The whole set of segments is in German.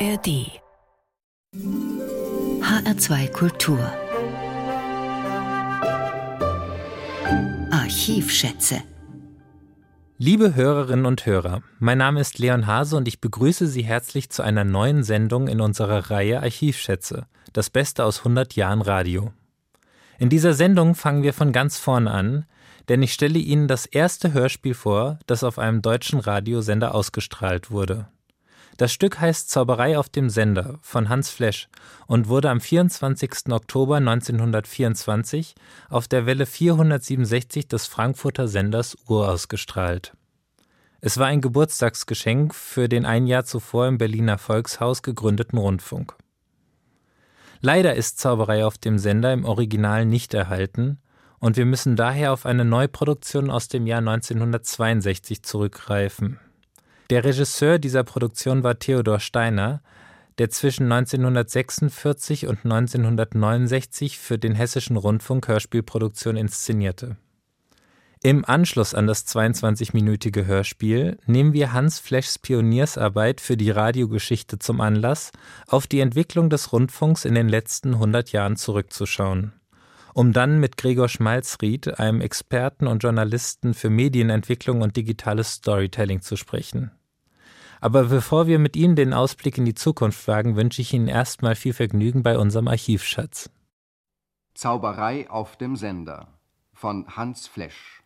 ARD HR2 Kultur Archivschätze Liebe Hörerinnen und Hörer, mein Name ist Leon Hase und ich begrüße Sie herzlich zu einer neuen Sendung in unserer Reihe Archivschätze, das Beste aus 100 Jahren Radio. In dieser Sendung fangen wir von ganz vorn an, denn ich stelle Ihnen das erste Hörspiel vor, das auf einem deutschen Radiosender ausgestrahlt wurde. Das Stück heißt Zauberei auf dem Sender von Hans Flesch und wurde am 24. Oktober 1924 auf der Welle 467 des Frankfurter Senders urausgestrahlt. Es war ein Geburtstagsgeschenk für den ein Jahr zuvor im Berliner Volkshaus gegründeten Rundfunk. Leider ist Zauberei auf dem Sender im Original nicht erhalten und wir müssen daher auf eine Neuproduktion aus dem Jahr 1962 zurückgreifen. Der Regisseur dieser Produktion war Theodor Steiner, der zwischen 1946 und 1969 für den Hessischen Rundfunk Hörspielproduktion inszenierte. Im Anschluss an das 22-minütige Hörspiel nehmen wir Hans Fleschs Pioniersarbeit für die Radiogeschichte zum Anlass, auf die Entwicklung des Rundfunks in den letzten 100 Jahren zurückzuschauen um dann mit Gregor Schmalzried, einem Experten und Journalisten für Medienentwicklung und digitales Storytelling, zu sprechen. Aber bevor wir mit Ihnen den Ausblick in die Zukunft wagen, wünsche ich Ihnen erstmal viel Vergnügen bei unserem Archivschatz. Zauberei auf dem Sender von Hans Flesch.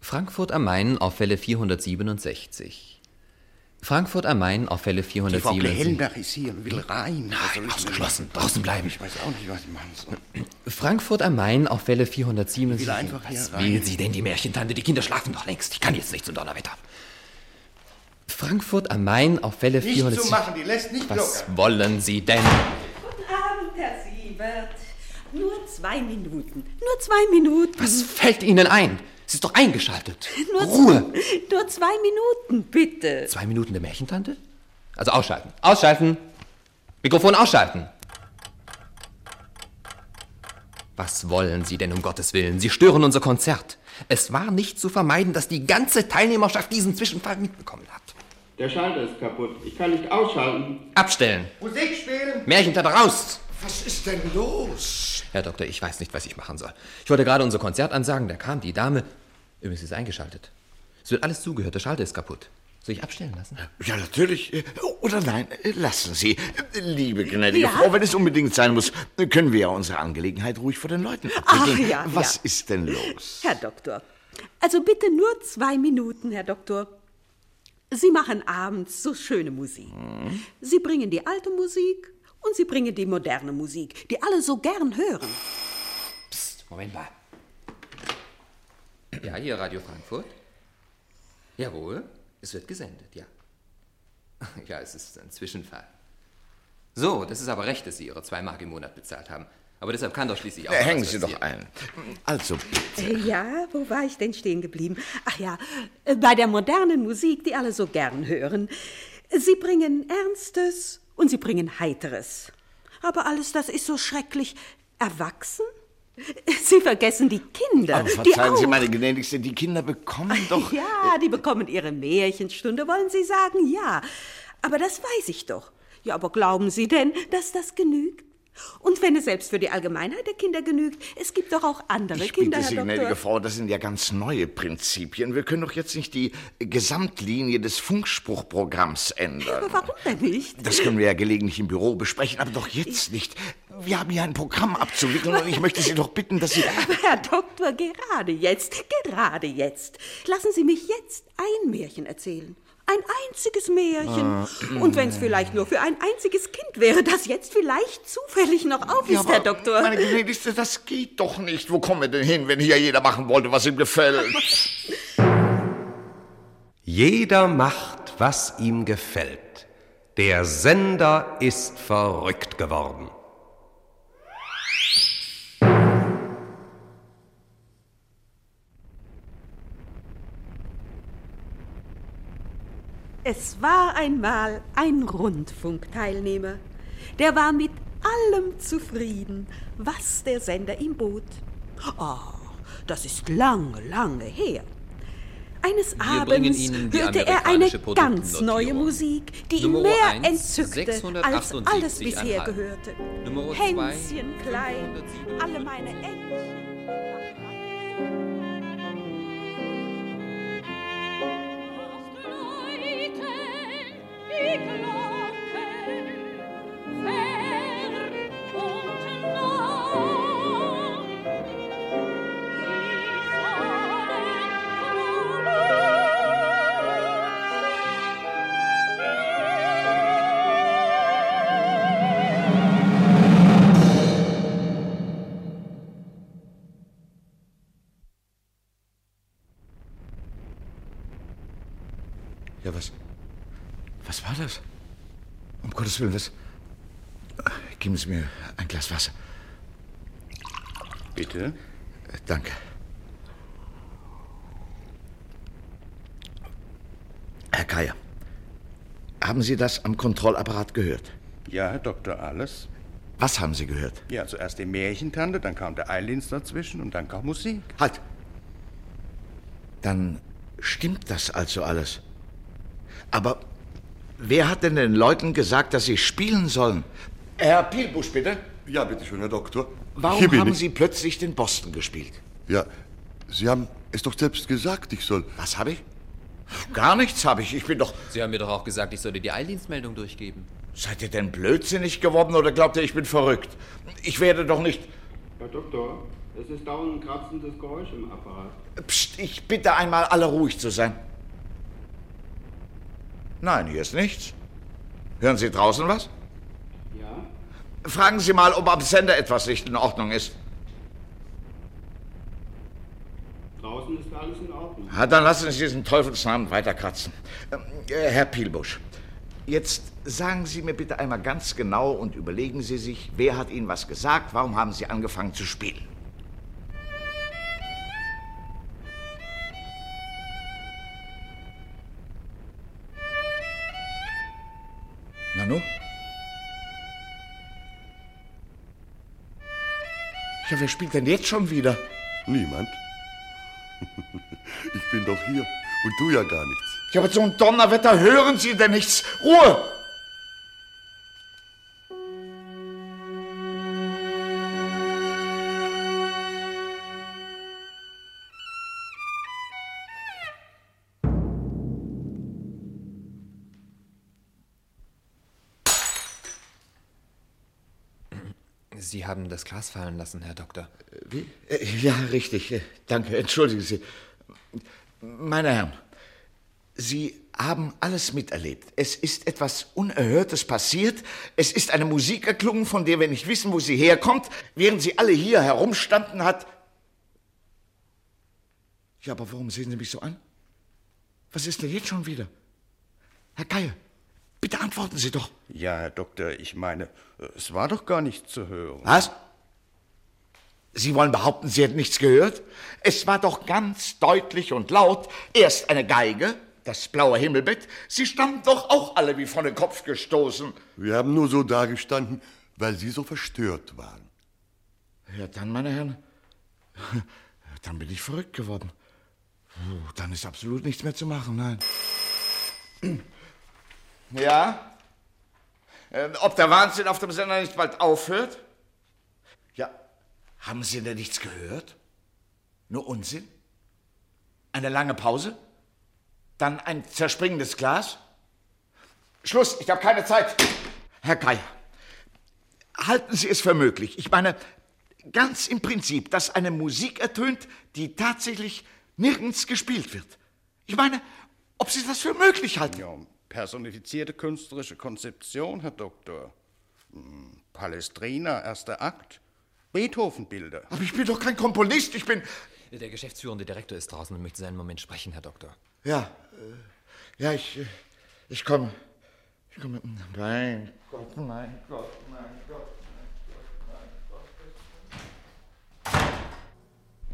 Frankfurt am Main auf Welle 467. Frankfurt am Main auf Welle 407. Die Frau Hellbach ist hier und will rein. Nein, ausgeschlossen. Draußen bleiben. Ich weiß auch nicht, was ich machen soll. Frankfurt am Main auf Welle 477. will einfach hier was rein. will sie denn, die Märchentante? Die Kinder schlafen doch längst. Ich kann jetzt nicht zum Donnerwetter. Frankfurt am Main auf Welle Nicht 407. zu machen, die lässt nicht Was locker. wollen Sie denn? Guten Abend, Herr Siebert. Nur zwei Minuten. Nur zwei Minuten. Was fällt Ihnen ein? Sie ist doch eingeschaltet. Nur Ruhe. z- Nur zwei Minuten, bitte. Zwei Minuten der Märchentante? Also ausschalten. Ausschalten. Mikrofon ausschalten. Was wollen Sie denn um Gottes Willen? Sie stören unser Konzert. Es war nicht zu vermeiden, dass die ganze Teilnehmerschaft diesen Zwischenfall mitbekommen hat. Der Schalter ist kaputt. Ich kann nicht ausschalten. Abstellen. Musik spielen. Märchentante raus. Was ist denn los? Herr Doktor, ich weiß nicht, was ich machen soll. Ich wollte gerade unser Konzert ansagen, da kam die Dame. Übrigens ist eingeschaltet. Es wird alles zugehört, der Schalter ist kaputt. Soll ich abstellen lassen? Ja, natürlich. Oder nein, lassen Sie. Liebe gnädige Frau, wenn es unbedingt sein muss, können wir ja unsere Angelegenheit ruhig vor den Leuten abwickeln. ja, Was ja. ist denn los? Herr Doktor. Also bitte nur zwei Minuten, Herr Doktor. Sie machen abends so schöne Musik. Sie bringen die alte Musik und Sie bringen die moderne Musik, die alle so gern hören. Psst, Moment mal. Ja, hier Radio Frankfurt. Jawohl, es wird gesendet, ja. Ja, es ist ein Zwischenfall. So, das ist aber recht, dass Sie Ihre zwei Mark im Monat bezahlt haben. Aber deshalb kann doch schließlich auch. Äh, Hängen Sie doch ein. Also, bitte. Äh, Ja, wo war ich denn stehen geblieben? Ach ja, äh, bei der modernen Musik, die alle so gern hören. Sie bringen Ernstes und sie bringen Heiteres. Aber alles das ist so schrecklich erwachsen. Sie vergessen die Kinder. Aber die verzeihen Sie, auch. meine Gnädigste, die Kinder bekommen doch... Ja, die bekommen ihre Märchenstunde, wollen Sie sagen? Ja. Aber das weiß ich doch. Ja, aber glauben Sie denn, dass das genügt? Und wenn es selbst für die Allgemeinheit der Kinder genügt, es gibt doch auch andere Ich Kinder, bitte Sie, Herr gnädige Doktor. Frau, das sind ja ganz neue Prinzipien. Wir können doch jetzt nicht die Gesamtlinie des Funkspruchprogramms ändern. Aber warum denn nicht? Das können wir ja gelegentlich im Büro besprechen, aber doch jetzt nicht. Wir haben hier ein Programm abzuwickeln und ich möchte Sie doch bitten, dass Sie... Aber Herr Doktor, gerade jetzt, gerade jetzt. Lassen Sie mich jetzt ein Märchen erzählen. Ein einziges Märchen. Und wenn es vielleicht nur für ein einziges Kind wäre, das jetzt vielleicht zufällig noch auf ist, Ja, aber, Herr Doktor. Meine Gnädigste, das geht doch nicht. Wo kommen wir denn hin, wenn hier jeder machen wollte, was ihm gefällt? Jeder macht, was ihm gefällt. Der Sender ist verrückt geworden. Es war einmal ein Rundfunkteilnehmer, der war mit allem zufrieden, was der Sender ihm bot. Oh, das ist lange, lange her. Eines Wir Abends hörte er eine ganz neue. Musik, die ihn mehr eins, entzückte als 678,5. alles bisher gehörte. Hänschen klein, 507. alle meine Entchen. Ja, Gottes Willen, was? Geben Sie mir ein Glas Wasser. Bitte? Äh, Danke. Herr Keier, haben Sie das am Kontrollapparat gehört? Ja, Herr Doktor, alles. Was haben Sie gehört? Ja, zuerst die Märchentante, dann kam der Eilins dazwischen und dann kam Musik. Halt! Dann stimmt das also alles. Aber wer hat denn den Leuten gesagt, dass sie spielen sollen? Herr Pielbusch, bitte. Ja, bitte schön, Herr Doktor. Warum Hier bin haben ich. Sie plötzlich den Boston gespielt? Ja, Sie haben es doch selbst gesagt, ich soll. Was habe ich? Gar nichts habe ich. Ich bin doch. Sie haben mir doch auch gesagt, ich sollte die Eildienstmeldung durchgeben. Seid ihr denn blödsinnig geworden oder glaubt ihr, ich bin verrückt? Ich werde doch nicht. Herr Doktor, es ist dauernd ein kratzendes Geräusch im Apparat. Psst, ich bitte einmal alle ruhig zu sein. Nein, hier ist nichts. Hören Sie draußen was? Ja? Fragen Sie mal, ob am Sender etwas nicht in Ordnung ist. Draußen ist alles in Ordnung. Ja, dann lassen Sie diesen Teufelsnamen weiterkratzen. Ähm, äh, Herr Pielbusch, jetzt sagen Sie mir bitte einmal ganz genau und überlegen Sie sich, wer hat Ihnen was gesagt, warum haben Sie angefangen zu spielen? Nanu? Ja, wer spielt denn jetzt schon wieder? Niemand. Ich bin doch hier und du ja gar nichts. Ja, aber so ein Donnerwetter hören Sie denn nichts? Ruhe! Sie haben das Glas fallen lassen, Herr Doktor. Wie? Äh, Ja, richtig. Äh, Danke, entschuldigen Sie. Meine Herren, Sie haben alles miterlebt. Es ist etwas Unerhörtes passiert. Es ist eine Musik erklungen, von der wir nicht wissen, wo sie herkommt. Während Sie alle hier herumstanden, hat... Ja, aber warum sehen Sie mich so an? Was ist denn jetzt schon wieder? Herr Geier, bitte antworten Sie doch. Ja, Herr Doktor, ich meine, es war doch gar nichts zu hören. Was? Sie wollen behaupten, Sie hätten nichts gehört? Es war doch ganz deutlich und laut. Erst eine Geige, das blaue Himmelbett. Sie standen doch auch alle wie von den Kopf gestoßen. Wir haben nur so dagestanden, weil Sie so verstört waren. Ja, dann, meine Herren, dann bin ich verrückt geworden. Puh, Dann ist absolut nichts mehr zu machen, nein. Ja? Äh, ob der Wahnsinn auf dem Sender nicht bald aufhört? Ja, haben Sie denn nichts gehört? Nur Unsinn? Eine lange Pause? Dann ein zerspringendes Glas? Schluss, ich habe keine Zeit. Herr Geier, halten Sie es für möglich? Ich meine, ganz im Prinzip, dass eine Musik ertönt, die tatsächlich nirgends gespielt wird. Ich meine, ob Sie das für möglich halten? Ja, personifizierte künstlerische Konzeption, Herr Doktor. Hm, Palestrina, erster Akt. Beethoven-Bilder. Aber ich bin doch kein Komponist, ich bin... Der geschäftsführende Direktor ist draußen und möchte seinen Moment sprechen, Herr Doktor. Ja, äh, ja, ich, äh, ich komme. Ich komme. Mein Gott, mein Gott, mein Gott.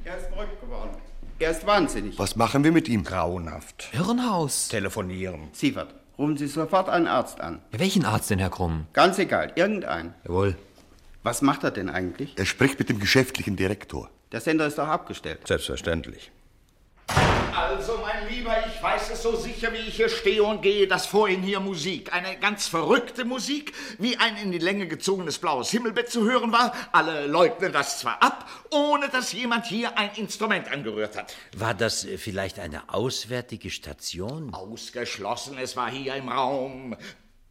Er ist verrückt geworden. Er ist wahnsinnig. Was machen wir mit ihm? Grauenhaft. Irrenhaus. Telefonieren. Sievert, rufen Sie sofort einen Arzt an. Ja, welchen Arzt denn, Herr Krumm? Ganz egal, irgendeinen. Jawohl. Was macht er denn eigentlich? Er spricht mit dem geschäftlichen Direktor. Der Sender ist doch abgestellt. Selbstverständlich. Also, mein Lieber, ich weiß es so sicher, wie ich hier stehe und gehe, dass vor Ihnen hier Musik, eine ganz verrückte Musik, wie ein in die Länge gezogenes blaues Himmelbett zu hören war. Alle leugnen das zwar ab, ohne dass jemand hier ein Instrument angerührt hat. War das äh, vielleicht eine auswärtige Station? Ausgeschlossen, es war hier im Raum.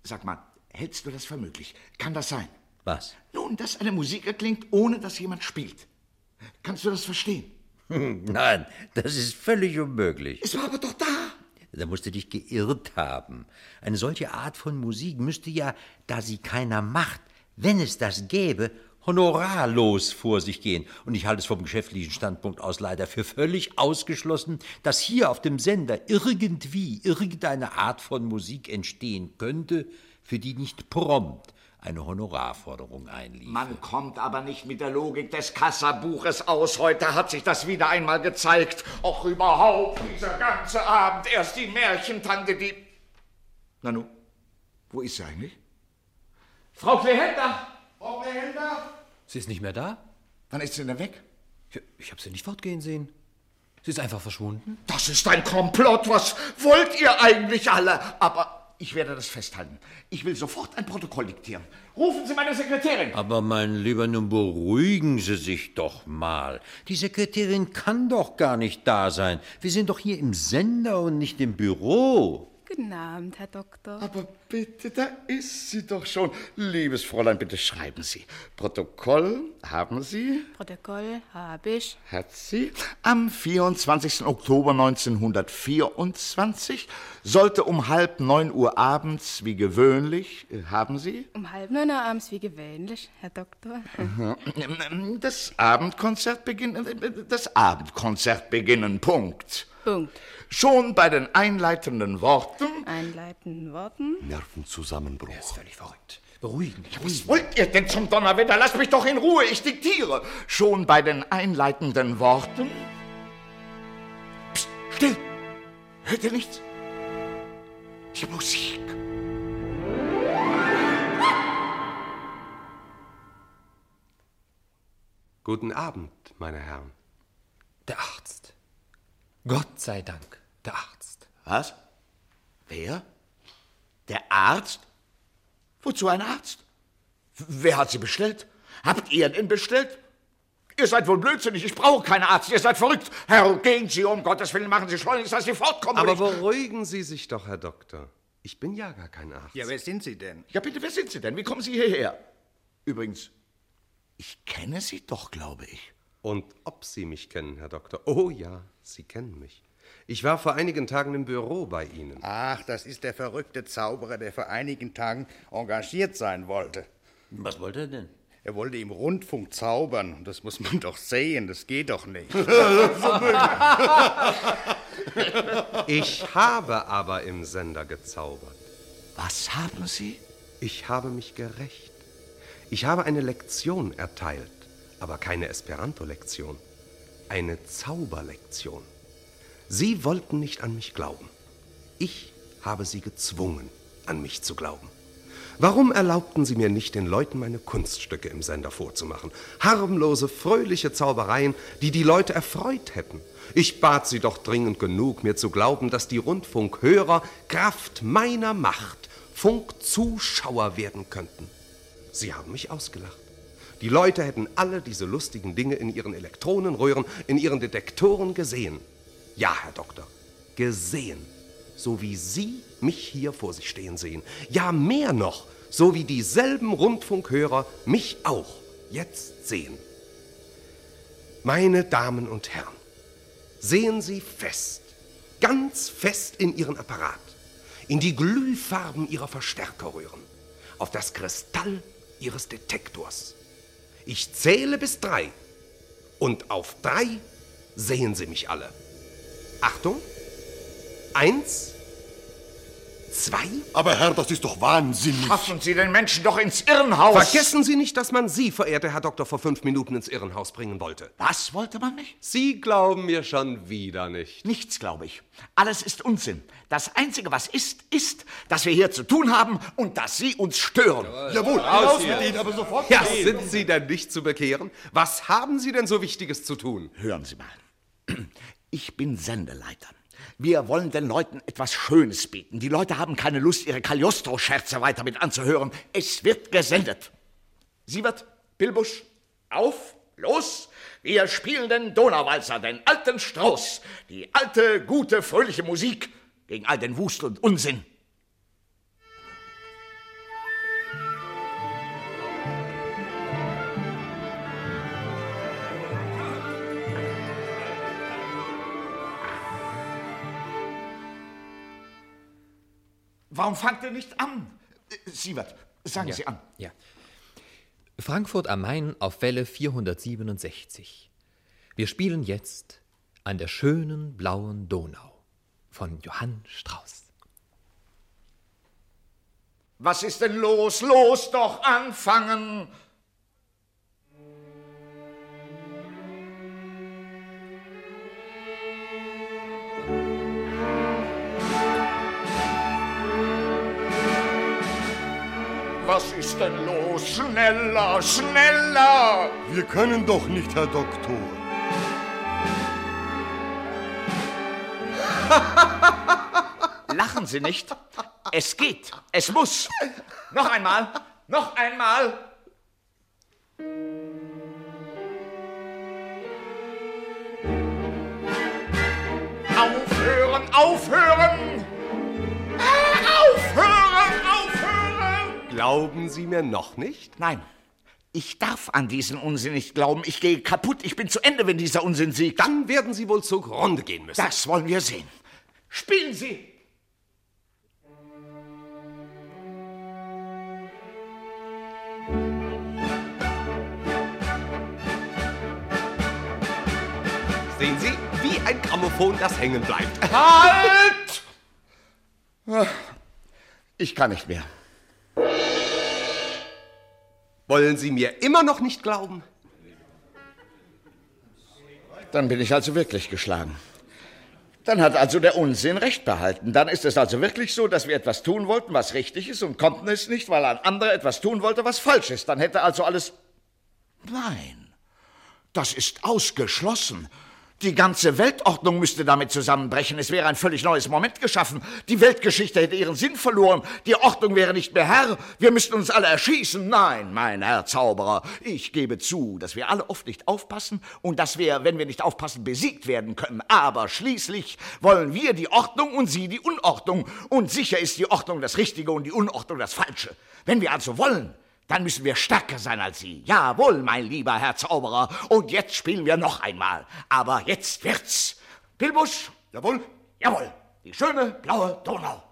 Sag mal, hältst du das für möglich? Kann das sein? Was? Nun, dass eine Musik erklingt, ohne dass jemand spielt. Kannst du das verstehen? Nein, das ist völlig unmöglich. Es war aber doch da. Da musst du dich geirrt haben. Eine solche Art von Musik müsste ja, da sie keiner macht, wenn es das gäbe, honorarlos vor sich gehen. Und ich halte es vom geschäftlichen Standpunkt aus leider für völlig ausgeschlossen, dass hier auf dem Sender irgendwie irgendeine Art von Musik entstehen könnte, für die nicht prompt eine Honorarforderung einlief. Man kommt aber nicht mit der Logik des Kassabuches aus. Heute hat sich das wieder einmal gezeigt. Auch überhaupt dieser ganze Abend. Erst die Märchentante, die... Nanu, wo ist sie eigentlich? Frau Klehender! Frau Klehender! Sie ist nicht mehr da? Wann ist sie denn weg? Ja, Ich habe sie nicht fortgehen sehen. Sie ist einfach verschwunden. Das ist ein Komplott. Was wollt ihr eigentlich alle? Aber ich werde das festhalten. Ich will sofort ein Protokoll diktieren. Rufen Sie meine Sekretärin. Aber mein Lieber, nun beruhigen Sie sich doch mal. Die Sekretärin kann doch gar nicht da sein. Wir sind doch hier im Sender und nicht im Büro. Guten Abend, Herr Doktor. Aber bitte, da ist sie doch schon. Liebes Fräulein, bitte schreiben Sie. Protokoll haben Sie? Protokoll habe ich. Hat sie. Am 24. Oktober 1924 sollte um halb neun Uhr abends, wie gewöhnlich, äh, haben Sie? Um halb neun Uhr abends wie gewöhnlich, Herr Doktor. Das Abendkonzert beginnen. Das Abendkonzert beginnen. Punkt. Punkt. Schon bei den einleitenden Worten. Einleitenden Worten. Nervenzusammenbruch. Er ist völlig verrückt. Beruhigen. Was wollt ihr denn zum Donnerwetter? Lasst mich doch in Ruhe, ich diktiere. Schon bei den einleitenden Worten. Psst, still! Hört ihr nichts? Die Musik. Guten Abend, meine Herren. Der Arzt. Gott sei Dank, der Arzt. Was? Wer? Der Arzt? Wozu ein Arzt? Wer hat Sie bestellt? Habt ihr ihn bestellt? Ihr seid wohl blödsinnig, ich brauche keinen Arzt, ihr seid verrückt. Herr, gehen Sie, um Gottes Willen, machen Sie schleunigst, dass Sie fortkommen. Aber beruhigen Sie sich doch, Herr Doktor. Ich bin ja gar kein Arzt. Ja, wer sind Sie denn? Ja, bitte, wer sind Sie denn? Wie kommen Sie hierher? Übrigens, ich kenne Sie doch, glaube ich. Und ob Sie mich kennen, Herr Doktor? Oh ja, Sie kennen mich. Ich war vor einigen Tagen im Büro bei Ihnen. Ach, das ist der verrückte Zauberer, der vor einigen Tagen engagiert sein wollte. Was wollte er denn? Er wollte im Rundfunk zaubern. Das muss man doch sehen, das geht doch nicht. Ich habe aber im Sender gezaubert. Was haben Sie? Ich habe mich gerecht. Ich habe eine Lektion erteilt, aber keine Esperanto-Lektion. Eine Zauberlektion. Sie wollten nicht an mich glauben. Ich habe sie gezwungen, an mich zu glauben. Warum erlaubten Sie mir nicht, den Leuten meine Kunststücke im Sender vorzumachen? Harmlose, fröhliche Zaubereien, die die Leute erfreut hätten. Ich bat Sie doch dringend genug, mir zu glauben, dass die Rundfunkhörer Kraft meiner Macht Funkzuschauer werden könnten. Sie haben mich ausgelacht. Die Leute hätten alle diese lustigen Dinge in ihren Elektronenröhren, in ihren Detektoren gesehen. Ja, Herr Doktor, gesehen. So wie Sie mich hier vor sich stehen sehen. Ja, mehr noch, so wie dieselben Rundfunkhörer mich auch jetzt sehen. Meine Damen und Herren, sehen Sie fest, ganz fest in Ihren Apparat, in die Glühfarben Ihrer Verstärkerröhren, auf das Kristall Ihres Detektors. Ich zähle bis drei und auf drei sehen Sie mich alle. Achtung, eins, zwei? Aber Herr, das ist doch wahnsinnig. Schaffen Sie den Menschen doch ins Irrenhaus. Vergessen Sie nicht, dass man Sie, verehrter Herr Doktor, vor fünf Minuten ins Irrenhaus bringen wollte. Was wollte man nicht? Sie glauben mir schon wieder nicht. Nichts, glaube ich. Alles ist Unsinn. Das Einzige, was ist, ist, dass wir hier zu tun haben und dass Sie uns stören. Jawohl, raus mit Ihnen, aber sofort. Ja, sind Sie denn nicht zu bekehren? Was haben Sie denn so Wichtiges zu tun? Hören Sie mal. Ich bin Sendeleiter. Wir wollen den Leuten etwas Schönes bieten. Die Leute haben keine Lust, ihre Cagliostro-Scherze weiter mit anzuhören. Es wird gesendet. Siebert, Bilbusch, auf, los! Wir spielen den Donauwalzer, den alten Strauß, die alte, gute, fröhliche Musik gegen all den Wust und Unsinn. Warum fangt ihr nicht an? Äh, Sievert, sagen Ja. Sie an. Ja. Frankfurt am Main auf Welle 467. Wir spielen jetzt an der schönen blauen Donau von Johann Strauss. Was ist denn los? Los doch anfangen! Was ist denn los? Schneller, schneller! Wir können doch nicht, Herr Doktor. Lachen Sie nicht. Es geht. Es muss. Noch einmal. Noch einmal. Aufhören, aufhören! Glauben Sie mir noch nicht? Nein. Ich darf an diesen Unsinn nicht glauben. Ich gehe kaputt. Ich bin zu Ende, wenn dieser Unsinn siegt. Dann werden Sie wohl zugrunde gehen müssen. Das wollen wir sehen. Spielen Sie! Sehen Sie, wie ein Grammophon, das hängen bleibt. Halt! Ich kann nicht mehr. Wollen Sie mir immer noch nicht glauben? Dann bin ich also wirklich geschlagen. Dann hat also der Unsinn recht behalten. Dann ist es also wirklich so, dass wir etwas tun wollten, was richtig ist und konnten es nicht, weil ein anderer etwas tun wollte, was falsch ist. Dann hätte also alles. Nein, das ist ausgeschlossen. Die ganze Weltordnung müsste damit zusammenbrechen. Es wäre ein völlig neues Moment geschaffen. Die Weltgeschichte hätte ihren Sinn verloren. Die Ordnung wäre nicht mehr Herr. Wir müssten uns alle erschießen. Nein, mein Herr Zauberer, ich gebe zu, dass wir alle oft nicht aufpassen und dass wir, wenn wir nicht aufpassen, besiegt werden können. Aber schließlich wollen wir die Ordnung und Sie die Unordnung. Und sicher ist die Ordnung das Richtige und die Unordnung das Falsche. Wenn wir also wollen, dann müssen wir stärker sein als Sie. Jawohl, mein lieber Herr Zauberer. Und jetzt spielen wir noch einmal. Aber jetzt wird's. Pilbusch? Jawohl. Jawohl. Die schöne blaue Donau.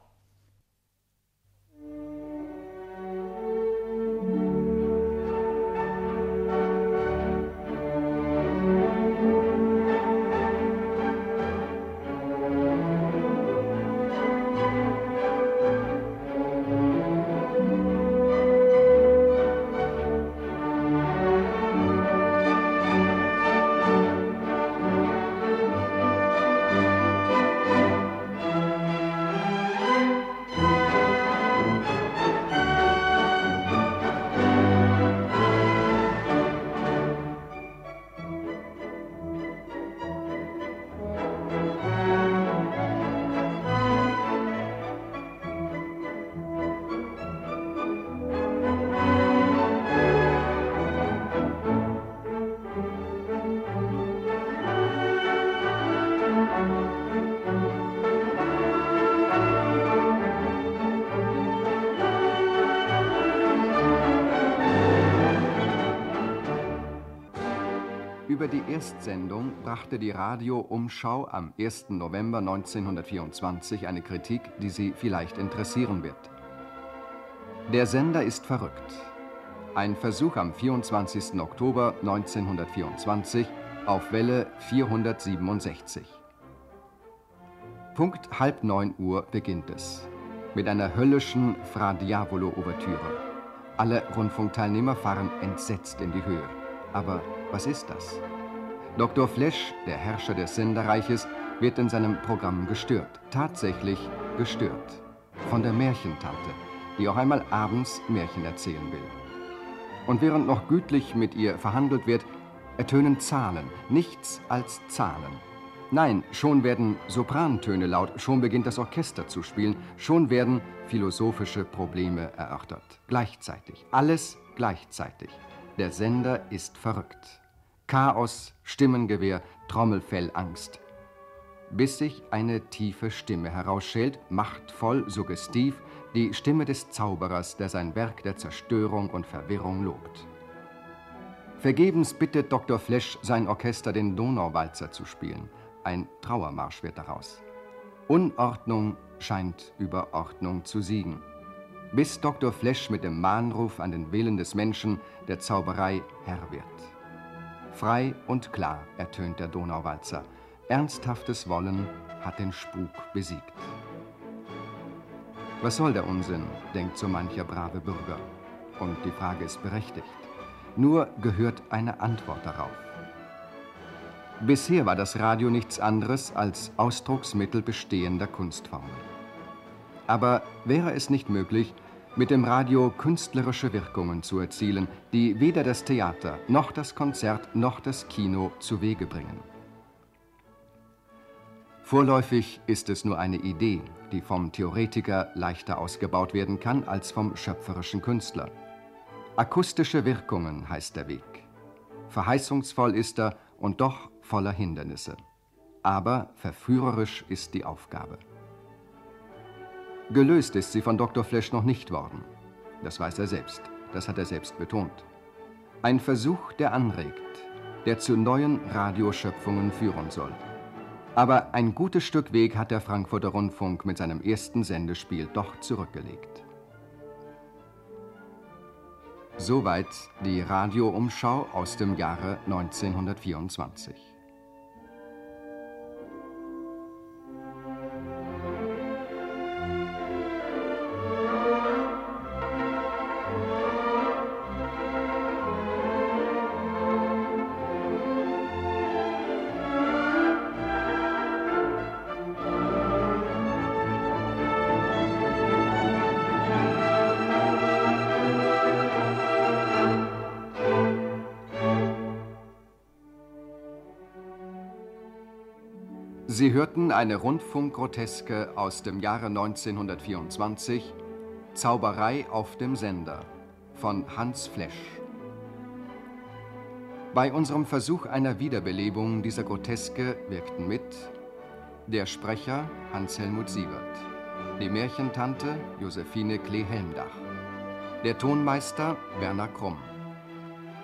Die Erstsendung brachte die Radio-Umschau am 1. November 1924 eine Kritik, die Sie vielleicht interessieren wird. Der Sender ist verrückt. Ein Versuch am 24. Oktober 1924 auf Welle 467. Punkt halb neun Uhr beginnt es. mit einer höllischen Fra Diavolo-Ouvertüre. Alle Rundfunkteilnehmer fahren entsetzt in die Höhe. Aber was ist das? Dr. Flesch, der Herrscher des Senderreiches, wird in seinem Programm gestört. Tatsächlich gestört. Von der Märchentante, die auch einmal abends Märchen erzählen will. Und während noch gütlich mit ihr verhandelt wird, ertönen Zahlen, nichts als Zahlen. Nein, schon werden Soprantöne laut, schon beginnt das Orchester zu spielen, schon werden philosophische Probleme erörtert. Gleichzeitig, alles gleichzeitig. Der Sender ist verrückt. Chaos, Stimmengewehr, Trommelfellangst. Bis sich eine tiefe Stimme herausschält, machtvoll, suggestiv, die Stimme des Zauberers, der sein Werk der Zerstörung und Verwirrung lobt. Vergebens bittet Dr. Flesch sein Orchester, den Donauwalzer zu spielen. Ein Trauermarsch wird daraus. Unordnung scheint über Ordnung zu siegen. Bis Dr. Flesch mit dem Mahnruf an den Willen des Menschen der Zauberei Herr wird. Frei und klar ertönt der Donauwalzer. Ernsthaftes Wollen hat den Spuk besiegt. Was soll der Unsinn, denkt so mancher brave Bürger. Und die Frage ist berechtigt. Nur gehört eine Antwort darauf. Bisher war das Radio nichts anderes als Ausdrucksmittel bestehender Kunstformen. Aber wäre es nicht möglich, mit dem Radio künstlerische Wirkungen zu erzielen, die weder das Theater noch das Konzert noch das Kino zu Wege bringen? Vorläufig ist es nur eine Idee, die vom Theoretiker leichter ausgebaut werden kann als vom schöpferischen Künstler. Akustische Wirkungen heißt der Weg. Verheißungsvoll ist er und doch voller Hindernisse. Aber verführerisch ist die Aufgabe. Gelöst ist sie von Dr. Flesch noch nicht worden. Das weiß er selbst. Das hat er selbst betont. Ein Versuch, der anregt, der zu neuen Radioschöpfungen führen soll. Aber ein gutes Stück Weg hat der Frankfurter Rundfunk mit seinem ersten Sendespiel doch zurückgelegt. Soweit die Radioumschau aus dem Jahre 1924. hörten eine Rundfunkgroteske aus dem Jahre 1924, Zauberei auf dem Sender von Hans Flesch. Bei unserem Versuch einer Wiederbelebung dieser Groteske wirkten mit der Sprecher Hans-Helmut Siebert, die Märchentante Josephine Klee-Helmdach, der Tonmeister Werner Krumm,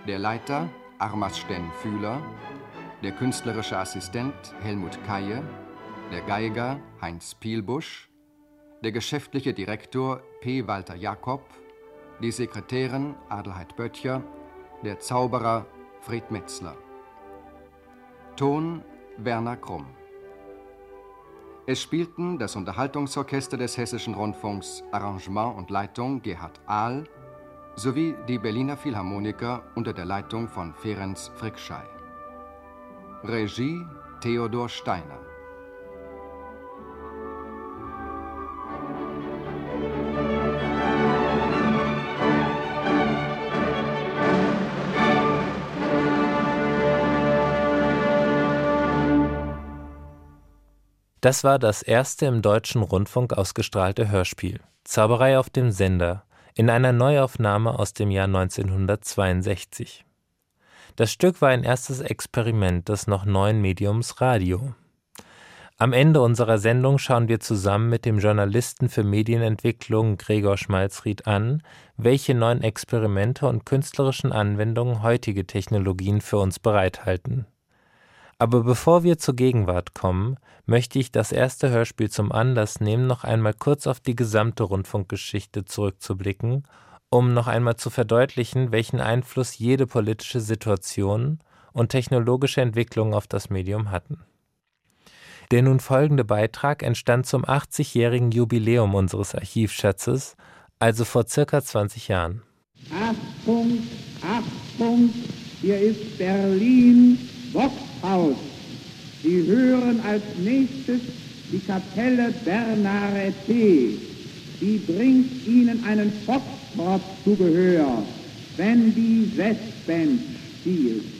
der Leiter Armas Stenn-Fühler, der künstlerische Assistent Helmut Kaye, der Geiger Heinz Pielbusch, der geschäftliche Direktor P. Walter Jakob, die Sekretärin Adelheid Böttcher, der Zauberer Fred Metzler. Ton Werner Krumm. Es spielten das Unterhaltungsorchester des Hessischen Rundfunks, Arrangement und Leitung Gerhard Ahl sowie die Berliner Philharmoniker unter der Leitung von Ferenc Frickschei. Regie Theodor Steiner. Das war das erste im deutschen Rundfunk ausgestrahlte Hörspiel Zauberei auf dem Sender in einer Neuaufnahme aus dem Jahr 1962. Das Stück war ein erstes Experiment des noch neuen Mediums Radio. Am Ende unserer Sendung schauen wir zusammen mit dem Journalisten für Medienentwicklung Gregor Schmalzried an, welche neuen Experimente und künstlerischen Anwendungen heutige Technologien für uns bereithalten. Aber bevor wir zur Gegenwart kommen, möchte ich das erste Hörspiel zum Anlass nehmen, noch einmal kurz auf die gesamte Rundfunkgeschichte zurückzublicken um noch einmal zu verdeutlichen, welchen Einfluss jede politische Situation und technologische Entwicklung auf das Medium hatten. Der nun folgende Beitrag entstand zum 80-jährigen Jubiläum unseres Archivschatzes, also vor circa 20 Jahren. Achtung, Achtung, hier ist Berlin Boxhaus. Sie hören als nächstes die Kapelle Bernarete. Sie bringt Ihnen einen Foxtrot zu Gehör, wenn die Westband spielt.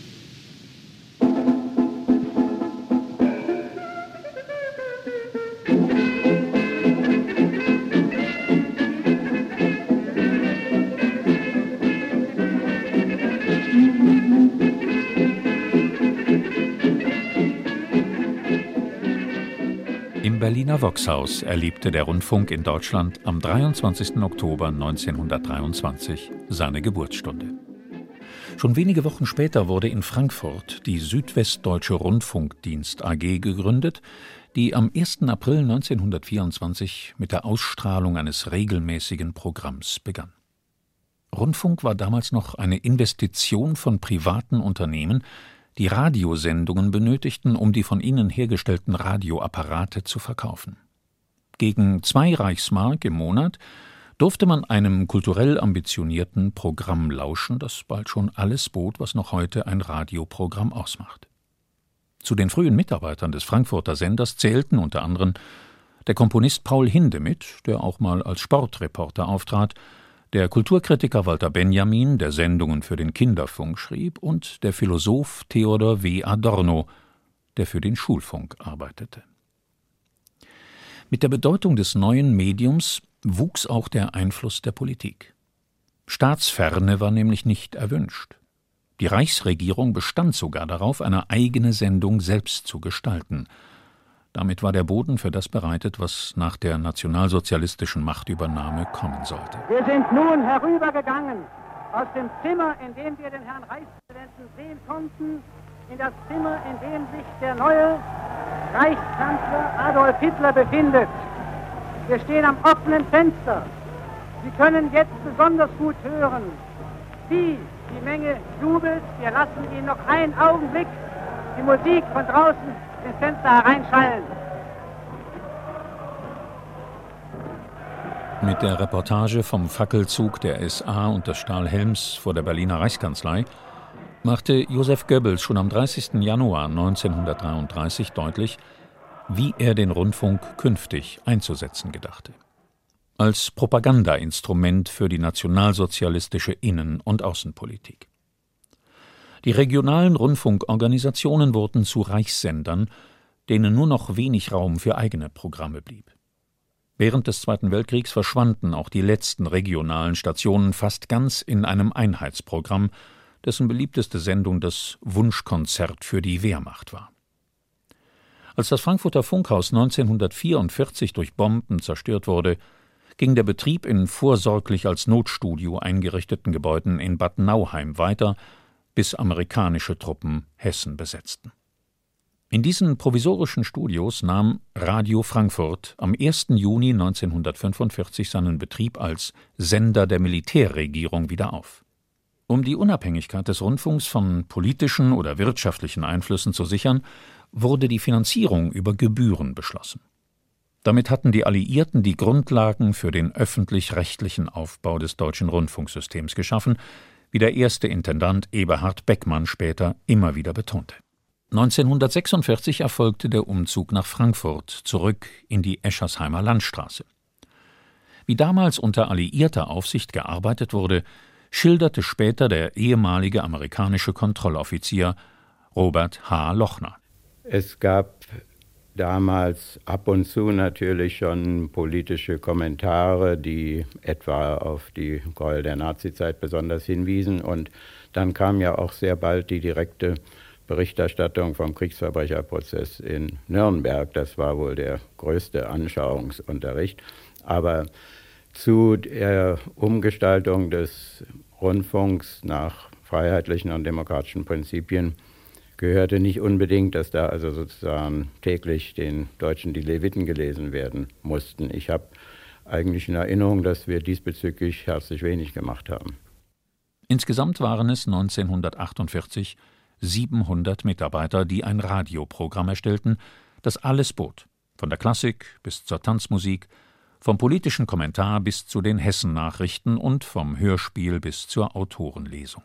Berliner Voxhaus erlebte der Rundfunk in Deutschland am 23. Oktober 1923 seine Geburtsstunde. Schon wenige Wochen später wurde in Frankfurt die Südwestdeutsche Rundfunkdienst AG gegründet, die am 1. April 1924 mit der Ausstrahlung eines regelmäßigen Programms begann. Rundfunk war damals noch eine Investition von privaten Unternehmen, die Radiosendungen benötigten, um die von ihnen hergestellten Radioapparate zu verkaufen. Gegen zwei Reichsmark im Monat durfte man einem kulturell ambitionierten Programm lauschen, das bald schon alles bot, was noch heute ein Radioprogramm ausmacht. Zu den frühen Mitarbeitern des Frankfurter Senders zählten unter anderem der Komponist Paul Hindemith, der auch mal als Sportreporter auftrat, der Kulturkritiker Walter Benjamin, der Sendungen für den Kinderfunk schrieb, und der Philosoph Theodor W. Adorno, der für den Schulfunk arbeitete. Mit der Bedeutung des neuen Mediums wuchs auch der Einfluss der Politik. Staatsferne war nämlich nicht erwünscht. Die Reichsregierung bestand sogar darauf, eine eigene Sendung selbst zu gestalten. Damit war der Boden für das bereitet, was nach der nationalsozialistischen Machtübernahme kommen sollte. Wir sind nun herübergegangen aus dem Zimmer, in dem wir den Herrn Reichspräsidenten sehen konnten, in das Zimmer, in dem sich der neue Reichskanzler Adolf Hitler befindet. Wir stehen am offenen Fenster. Sie können jetzt besonders gut hören, wie die Menge jubelt. Wir lassen Ihnen noch einen Augenblick die Musik von draußen ins Fenster hereinschallen. Mit der Reportage vom Fackelzug der SA und des Stahlhelms vor der Berliner Reichskanzlei machte Josef Goebbels schon am 30. Januar 1933 deutlich, wie er den Rundfunk künftig einzusetzen gedachte. Als Propagandainstrument für die nationalsozialistische Innen- und Außenpolitik. Die regionalen Rundfunkorganisationen wurden zu Reichssendern, denen nur noch wenig Raum für eigene Programme blieb. Während des Zweiten Weltkriegs verschwanden auch die letzten regionalen Stationen fast ganz in einem Einheitsprogramm, dessen beliebteste Sendung das Wunschkonzert für die Wehrmacht war. Als das Frankfurter Funkhaus 1944 durch Bomben zerstört wurde, ging der Betrieb in vorsorglich als Notstudio eingerichteten Gebäuden in Bad Nauheim weiter, bis amerikanische Truppen Hessen besetzten. In diesen provisorischen Studios nahm Radio Frankfurt am 1. Juni 1945 seinen Betrieb als Sender der Militärregierung wieder auf. Um die Unabhängigkeit des Rundfunks von politischen oder wirtschaftlichen Einflüssen zu sichern, wurde die Finanzierung über Gebühren beschlossen. Damit hatten die Alliierten die Grundlagen für den öffentlich-rechtlichen Aufbau des deutschen Rundfunksystems geschaffen, wie der erste Intendant Eberhard Beckmann später immer wieder betonte. 1946 erfolgte der Umzug nach Frankfurt, zurück in die Eschersheimer Landstraße. Wie damals unter alliierter Aufsicht gearbeitet wurde, schilderte später der ehemalige amerikanische Kontrolloffizier Robert H. Lochner. Es gab damals ab und zu natürlich schon politische Kommentare, die etwa auf die Gräuel der Nazizeit besonders hinwiesen. Und dann kam ja auch sehr bald die direkte Berichterstattung vom Kriegsverbrecherprozess in Nürnberg. Das war wohl der größte Anschauungsunterricht. Aber zu der Umgestaltung des Rundfunks nach freiheitlichen und demokratischen Prinzipien gehörte nicht unbedingt, dass da also sozusagen täglich den Deutschen die Leviten gelesen werden mussten. Ich habe eigentlich in Erinnerung, dass wir diesbezüglich herzlich wenig gemacht haben. Insgesamt waren es 1948 700 Mitarbeiter, die ein Radioprogramm erstellten, das alles bot, von der Klassik bis zur Tanzmusik, vom politischen Kommentar bis zu den Hessennachrichten und vom Hörspiel bis zur Autorenlesung.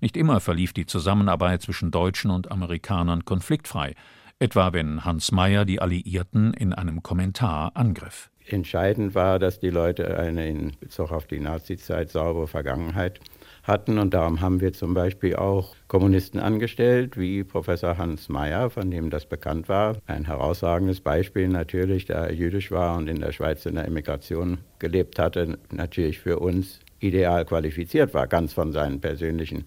Nicht immer verlief die Zusammenarbeit zwischen Deutschen und Amerikanern konfliktfrei, etwa wenn Hans Meyer die Alliierten in einem Kommentar angriff. Entscheidend war, dass die Leute eine in Bezug auf die Nazizeit saubere Vergangenheit hatten. Und darum haben wir zum Beispiel auch Kommunisten angestellt, wie Professor Hans Meyer, von dem das bekannt war. Ein herausragendes Beispiel natürlich, da er jüdisch war und in der Schweiz in der Emigration gelebt hatte, natürlich für uns ideal qualifiziert war, ganz von seinen persönlichen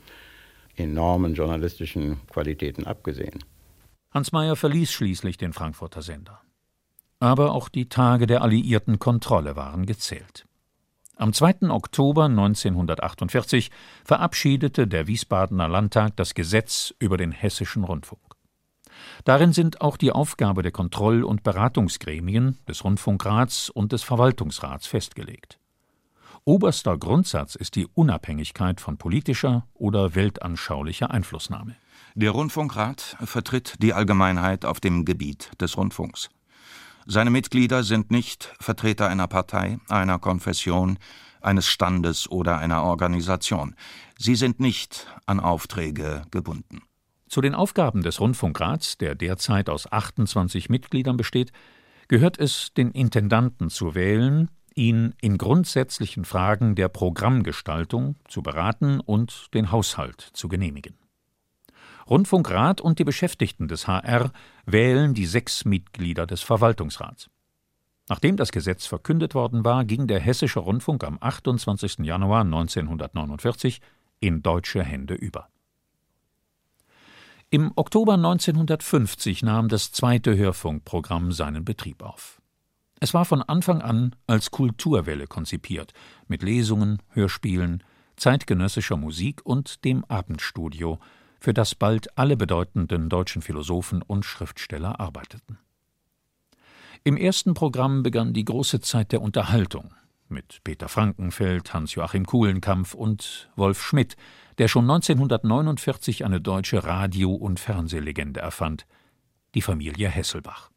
enormen journalistischen Qualitäten abgesehen. Hans Meyer verließ schließlich den Frankfurter Sender. Aber auch die Tage der alliierten Kontrolle waren gezählt. Am 2. Oktober 1948 verabschiedete der Wiesbadener Landtag das Gesetz über den hessischen Rundfunk. Darin sind auch die Aufgabe der Kontroll- und Beratungsgremien, des Rundfunkrats und des Verwaltungsrats festgelegt. Oberster Grundsatz ist die Unabhängigkeit von politischer oder weltanschaulicher Einflussnahme. Der Rundfunkrat vertritt die Allgemeinheit auf dem Gebiet des Rundfunks. Seine Mitglieder sind nicht Vertreter einer Partei, einer Konfession, eines Standes oder einer Organisation. Sie sind nicht an Aufträge gebunden. Zu den Aufgaben des Rundfunkrats, der derzeit aus 28 Mitgliedern besteht, gehört es, den Intendanten zu wählen, ihn in grundsätzlichen Fragen der Programmgestaltung zu beraten und den Haushalt zu genehmigen. Rundfunkrat und die Beschäftigten des HR wählen die sechs Mitglieder des Verwaltungsrats. Nachdem das Gesetz verkündet worden war, ging der Hessische Rundfunk am 28. Januar 1949 in deutsche Hände über. Im Oktober 1950 nahm das zweite Hörfunkprogramm seinen Betrieb auf. Es war von Anfang an als Kulturwelle konzipiert, mit Lesungen, Hörspielen, zeitgenössischer Musik und dem Abendstudio, für das bald alle bedeutenden deutschen Philosophen und Schriftsteller arbeiteten. Im ersten Programm begann die große Zeit der Unterhaltung mit Peter Frankenfeld, Hans-Joachim Kuhlenkampf und Wolf Schmidt, der schon 1949 eine deutsche Radio- und Fernsehlegende erfand, die Familie Hesselbach.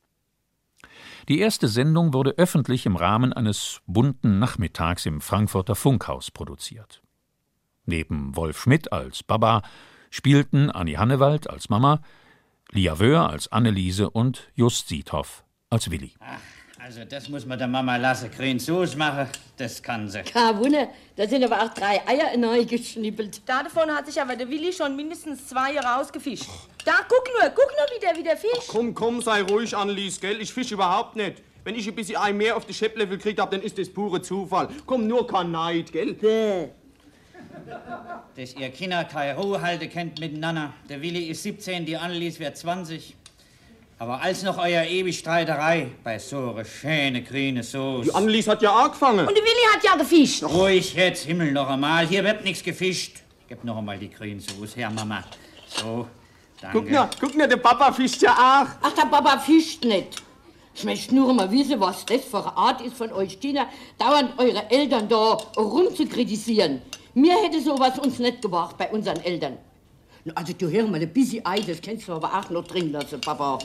Die erste Sendung wurde öffentlich im Rahmen eines bunten Nachmittags im Frankfurter Funkhaus produziert. Neben Wolf Schmidt als Baba spielten Annie Hannewald als Mama, Lia Wöhr als Anneliese und Just Siethoff als Willi. Ach, also das muss man der Mama lassen. Grün Soße machen, das kann sie. Kein Wunder, da sind aber auch drei Eier neu geschnippelt. Davon hat sich aber der Willi schon mindestens zwei rausgefischt. Da, guck nur, guck nur, wie der wieder fischt. Komm, komm, sei ruhig, Annelies, gell? Ich fisch überhaupt nicht. Wenn ich ein bisschen Ei mehr auf die Schepplevel gekriegt hab, dann ist das pure Zufall. Komm, nur kein Neid, gell? Bäh. Dass ihr Kinder keine Ruhe halten könnt miteinander. Der Willi ist 17, die Annelies wird 20. Aber als noch euer ewig Streiterei bei so einer schöne grüne Soße. Die Annelies hat ja angefangen. Und der Willi hat ja gefischt. Ruhig jetzt, Himmel, noch einmal. Hier wird nichts gefischt. Gib noch einmal die grüne Soße her, Mama. So, danke. Guck nur, guck nur, der Papa fischt ja auch. Ach, der Papa fischt nicht. Ich möchte nur mal wissen, was das für eine Art ist von euch Kinder, dauernd eure Eltern da rumzukritisieren. Mir hätte sowas uns nicht gebracht bei unseren Eltern. Also du hör mal, ein bisschen Ei, das kannst du aber auch noch drin lassen, Papa.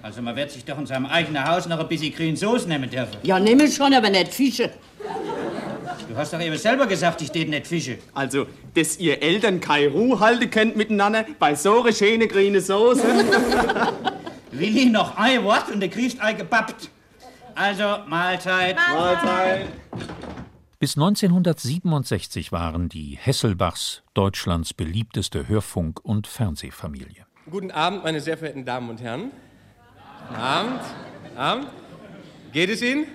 Also man wird sich doch in seinem eigenen Haus noch ein bisschen grüne Soße nehmen dürfen. Ja, nehme schon, aber nicht Fische. Du hast doch eben selber gesagt, ich tät nicht Fische. Also, dass ihr Eltern keine Ruhe halten könnt miteinander bei so einer schönen grünen Soße. Willi, noch ein Wort und du kriegst ein gebappt. Also, Mahlzeit. Mahlzeit. Bis 1967 waren die Hesselbachs Deutschlands beliebteste Hörfunk- und Fernsehfamilie. Guten Abend, meine sehr verehrten Damen und Herren. Abend. Abend. Geht es Ihnen?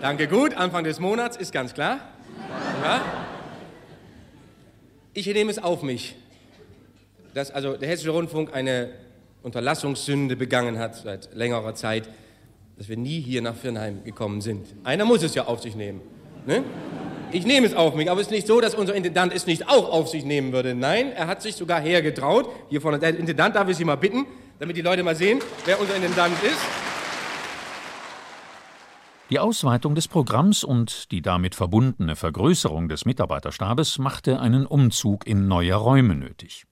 Danke, gut. Anfang des Monats ist ganz klar. Ja? Ich nehme es auf mich, dass also der Hessische Rundfunk eine Unterlassungssünde begangen hat seit längerer Zeit, dass wir nie hier nach Firnheim gekommen sind. Einer muss es ja auf sich nehmen. Ne? Ich nehme es auf mich, aber es ist nicht so, dass unser Intendant es nicht auch auf sich nehmen würde. Nein, er hat sich sogar hergetraut. Hier vorne, der Intendant darf ich Sie mal bitten, damit die Leute mal sehen, wer unser Intendant ist. Die Ausweitung des Programms und die damit verbundene Vergrößerung des Mitarbeiterstabes machte einen Umzug in neue Räume nötig.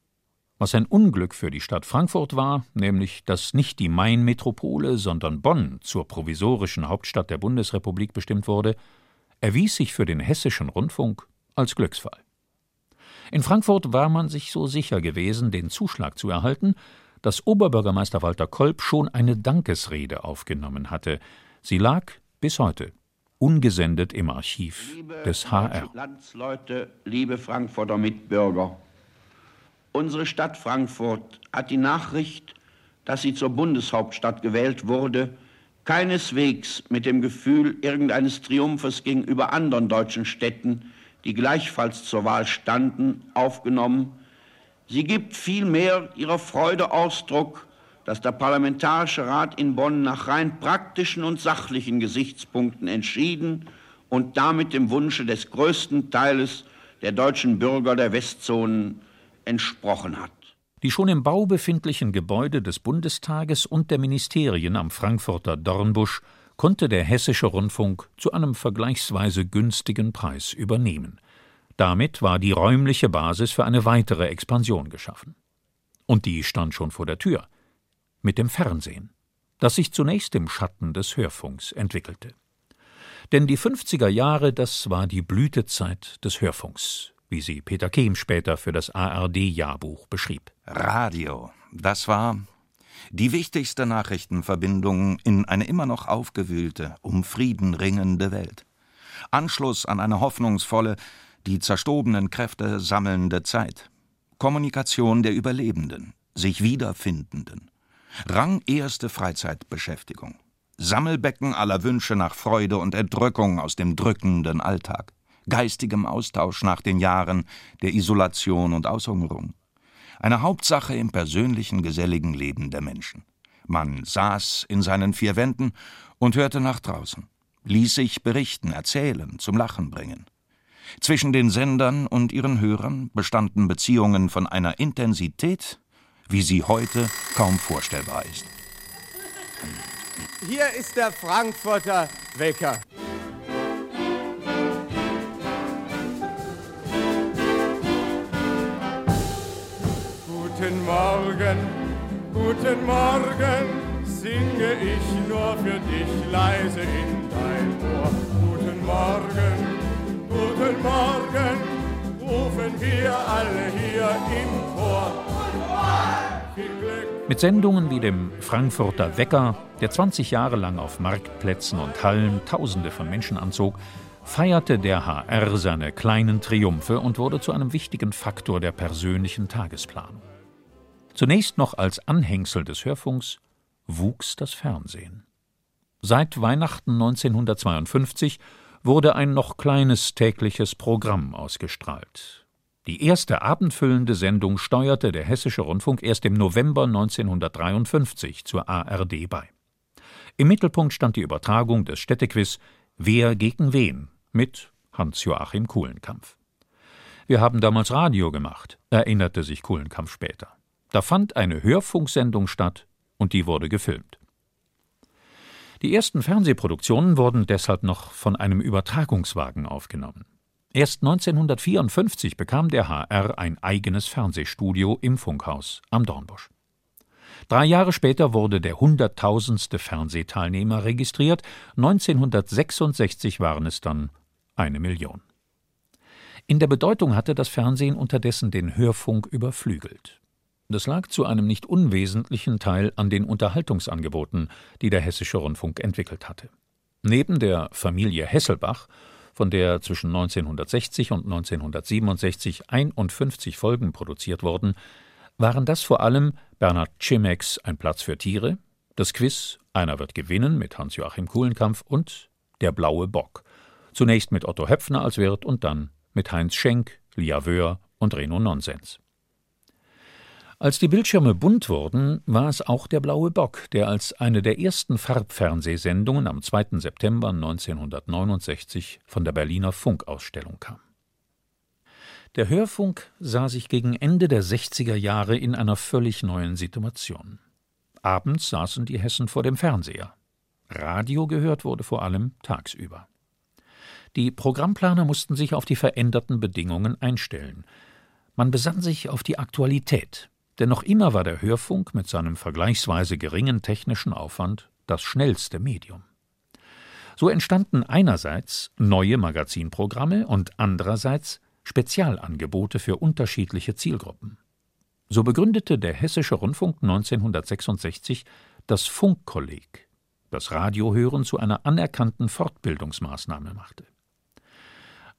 Was ein Unglück für die Stadt Frankfurt war, nämlich dass nicht die Main-Metropole, sondern Bonn zur provisorischen Hauptstadt der Bundesrepublik bestimmt wurde, erwies sich für den hessischen Rundfunk als Glücksfall. In Frankfurt war man sich so sicher gewesen, den Zuschlag zu erhalten, dass Oberbürgermeister Walter Kolb schon eine Dankesrede aufgenommen hatte. Sie lag bis heute ungesendet im Archiv liebe des HR. Landsleute, liebe Frankfurter Mitbürger. Unsere Stadt Frankfurt hat die Nachricht, dass sie zur Bundeshauptstadt gewählt wurde, keineswegs mit dem Gefühl irgendeines Triumphes gegenüber anderen deutschen Städten, die gleichfalls zur Wahl standen, aufgenommen. Sie gibt vielmehr ihrer Freude Ausdruck, dass der Parlamentarische Rat in Bonn nach rein praktischen und sachlichen Gesichtspunkten entschieden und damit dem Wunsche des größten Teiles der deutschen Bürger der Westzonen entsprochen hat. Die schon im Bau befindlichen Gebäude des Bundestages und der Ministerien am Frankfurter Dornbusch konnte der Hessische Rundfunk zu einem vergleichsweise günstigen Preis übernehmen. Damit war die räumliche Basis für eine weitere Expansion geschaffen. Und die stand schon vor der Tür. Mit dem Fernsehen, das sich zunächst im Schatten des Hörfunks entwickelte. Denn die 50er Jahre, das war die Blütezeit des Hörfunks, wie sie Peter Kehm später für das ARD-Jahrbuch beschrieb. Radio, das war die wichtigste Nachrichtenverbindung in eine immer noch aufgewühlte, um Frieden ringende Welt. Anschluss an eine hoffnungsvolle, die zerstobenen Kräfte sammelnde Zeit. Kommunikation der Überlebenden, sich Wiederfindenden. Rang erste Freizeitbeschäftigung. Sammelbecken aller Wünsche nach Freude und Entrückung aus dem drückenden Alltag. Geistigem Austausch nach den Jahren der Isolation und Aushungerung. Eine Hauptsache im persönlichen, geselligen Leben der Menschen. Man saß in seinen vier Wänden und hörte nach draußen, ließ sich berichten, erzählen, zum Lachen bringen. Zwischen den Sendern und ihren Hörern bestanden Beziehungen von einer Intensität, wie sie heute kaum vorstellbar ist. Hier ist der Frankfurter Wecker. Guten Morgen, guten Morgen, singe ich nur für dich leise in dein Ohr. Guten Morgen, guten Morgen, rufen wir alle hier im Chor. Mit Sendungen wie dem Frankfurter Wecker, der 20 Jahre lang auf Marktplätzen und Hallen Tausende von Menschen anzog, feierte der HR seine kleinen Triumphe und wurde zu einem wichtigen Faktor der persönlichen Tagesplanung. Zunächst noch als Anhängsel des Hörfunks wuchs das Fernsehen. Seit Weihnachten 1952 wurde ein noch kleines tägliches Programm ausgestrahlt. Die erste abendfüllende Sendung steuerte der Hessische Rundfunk erst im November 1953 zur ARD bei. Im Mittelpunkt stand die Übertragung des Städtequiz Wer gegen wen mit Hans-Joachim Kuhlenkampf. Wir haben damals Radio gemacht, erinnerte sich Kuhlenkampf später. Da fand eine Hörfunksendung statt und die wurde gefilmt. Die ersten Fernsehproduktionen wurden deshalb noch von einem Übertragungswagen aufgenommen. Erst 1954 bekam der HR ein eigenes Fernsehstudio im Funkhaus am Dornbusch. Drei Jahre später wurde der hunderttausendste Fernsehteilnehmer registriert, 1966 waren es dann eine Million. In der Bedeutung hatte das Fernsehen unterdessen den Hörfunk überflügelt. Das lag zu einem nicht unwesentlichen Teil an den Unterhaltungsangeboten, die der Hessische Rundfunk entwickelt hatte. Neben der Familie Hesselbach, von der zwischen 1960 und 1967 51 Folgen produziert wurden, waren das vor allem Bernhard Cimeks Ein Platz für Tiere, das Quiz Einer wird gewinnen mit Hans-Joachim Kuhlenkampf und Der blaue Bock, zunächst mit Otto Höpfner als Wirt und dann mit Heinz Schenk, Lia Wöhr und Reno Nonsens. Als die Bildschirme bunt wurden, war es auch der Blaue Bock, der als eine der ersten Farbfernsehsendungen am 2. September 1969 von der Berliner Funkausstellung kam. Der Hörfunk sah sich gegen Ende der 60er Jahre in einer völlig neuen Situation. Abends saßen die Hessen vor dem Fernseher. Radio gehört wurde vor allem tagsüber. Die Programmplaner mussten sich auf die veränderten Bedingungen einstellen. Man besann sich auf die Aktualität. Denn noch immer war der Hörfunk mit seinem vergleichsweise geringen technischen Aufwand das schnellste Medium. So entstanden einerseits neue Magazinprogramme und andererseits Spezialangebote für unterschiedliche Zielgruppen. So begründete der Hessische Rundfunk 1966 das Funkkolleg, das Radiohören zu einer anerkannten Fortbildungsmaßnahme machte.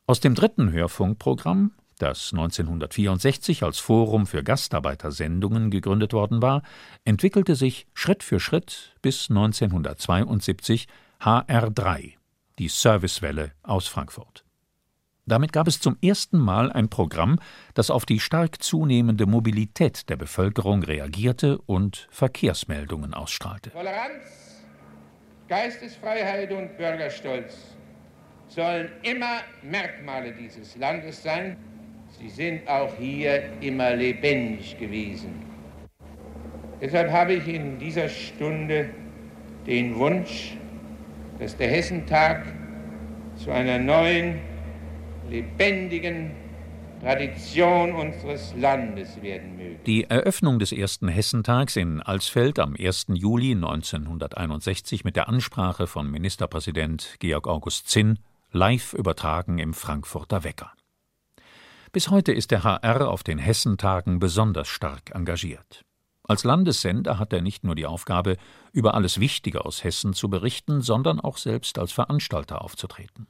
Aus dem dritten Hörfunkprogramm, das 1964 als Forum für Gastarbeitersendungen gegründet worden war, entwickelte sich Schritt für Schritt bis 1972 HR3, die Servicewelle aus Frankfurt. Damit gab es zum ersten Mal ein Programm, das auf die stark zunehmende Mobilität der Bevölkerung reagierte und Verkehrsmeldungen ausstrahlte. Toleranz, Geistesfreiheit und Bürgerstolz sollen immer Merkmale dieses Landes sein. Sie sind auch hier immer lebendig gewesen. Deshalb habe ich in dieser Stunde den Wunsch, dass der Hessentag zu einer neuen lebendigen Tradition unseres Landes werden möge. Die Eröffnung des ersten Hessentags in Alsfeld am 1. Juli 1961 mit der Ansprache von Ministerpräsident Georg August Zinn live übertragen im Frankfurter Wecker. Bis heute ist der HR auf den Hessentagen besonders stark engagiert. Als Landessender hat er nicht nur die Aufgabe, über alles Wichtige aus Hessen zu berichten, sondern auch selbst als Veranstalter aufzutreten.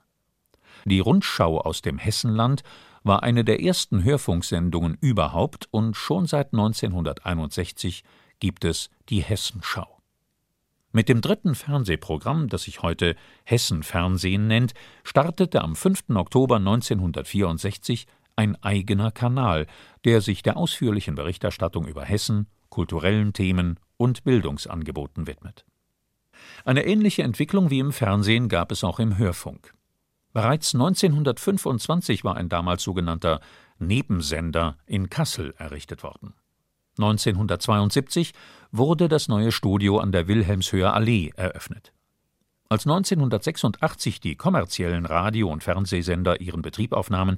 Die Rundschau aus dem Hessenland war eine der ersten Hörfunksendungen überhaupt und schon seit 1961 gibt es die Hessenschau. Mit dem dritten Fernsehprogramm, das sich heute Hessenfernsehen nennt, startete am 5. Oktober 1964 ein eigener Kanal, der sich der ausführlichen Berichterstattung über Hessen, kulturellen Themen und Bildungsangeboten widmet. Eine ähnliche Entwicklung wie im Fernsehen gab es auch im Hörfunk. Bereits 1925 war ein damals sogenannter Nebensender in Kassel errichtet worden. 1972 wurde das neue Studio an der Wilhelmshöher Allee eröffnet. Als 1986 die kommerziellen Radio- und Fernsehsender ihren Betrieb aufnahmen,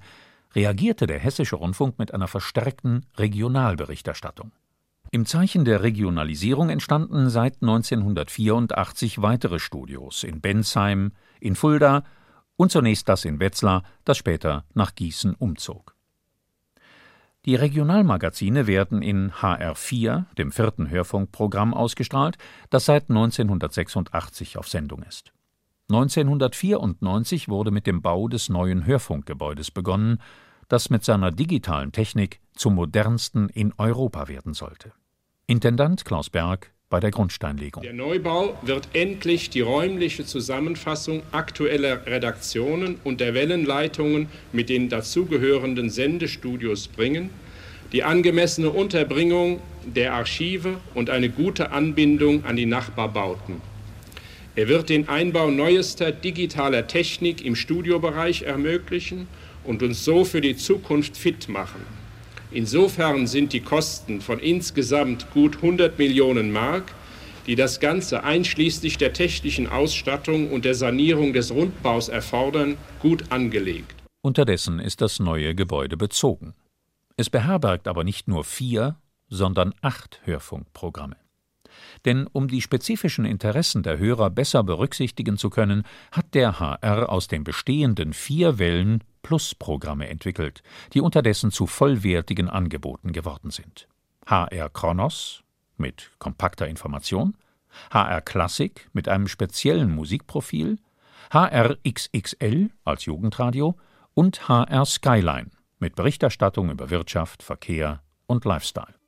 reagierte der Hessische Rundfunk mit einer verstärkten Regionalberichterstattung. Im Zeichen der Regionalisierung entstanden seit 1984 weitere Studios in Bensheim, in Fulda und zunächst das in Wetzlar, das später nach Gießen umzog. Die Regionalmagazine werden in HR4, dem vierten Hörfunkprogramm, ausgestrahlt, das seit 1986 auf Sendung ist. 1994 wurde mit dem Bau des neuen Hörfunkgebäudes begonnen, das mit seiner digitalen Technik zum modernsten in Europa werden sollte. Intendant Klaus Berg bei der Grundsteinlegung. Der Neubau wird endlich die räumliche Zusammenfassung aktueller Redaktionen und der Wellenleitungen mit den dazugehörenden Sendestudios bringen, die angemessene Unterbringung der Archive und eine gute Anbindung an die Nachbarbauten. Er wird den Einbau neuester digitaler Technik im Studiobereich ermöglichen und uns so für die Zukunft fit machen. Insofern sind die Kosten von insgesamt gut 100 Millionen Mark, die das Ganze einschließlich der technischen Ausstattung und der Sanierung des Rundbaus erfordern, gut angelegt. Unterdessen ist das neue Gebäude bezogen. Es beherbergt aber nicht nur vier, sondern acht Hörfunkprogramme. Denn um die spezifischen Interessen der Hörer besser berücksichtigen zu können, hat der HR aus den bestehenden vier Wellen Plus-Programme entwickelt, die unterdessen zu vollwertigen Angeboten geworden sind. HR Kronos mit kompakter Information, HR Klassik mit einem speziellen Musikprofil, HR XXL als Jugendradio und HR Skyline mit Berichterstattung über Wirtschaft, Verkehr und Lifestyle.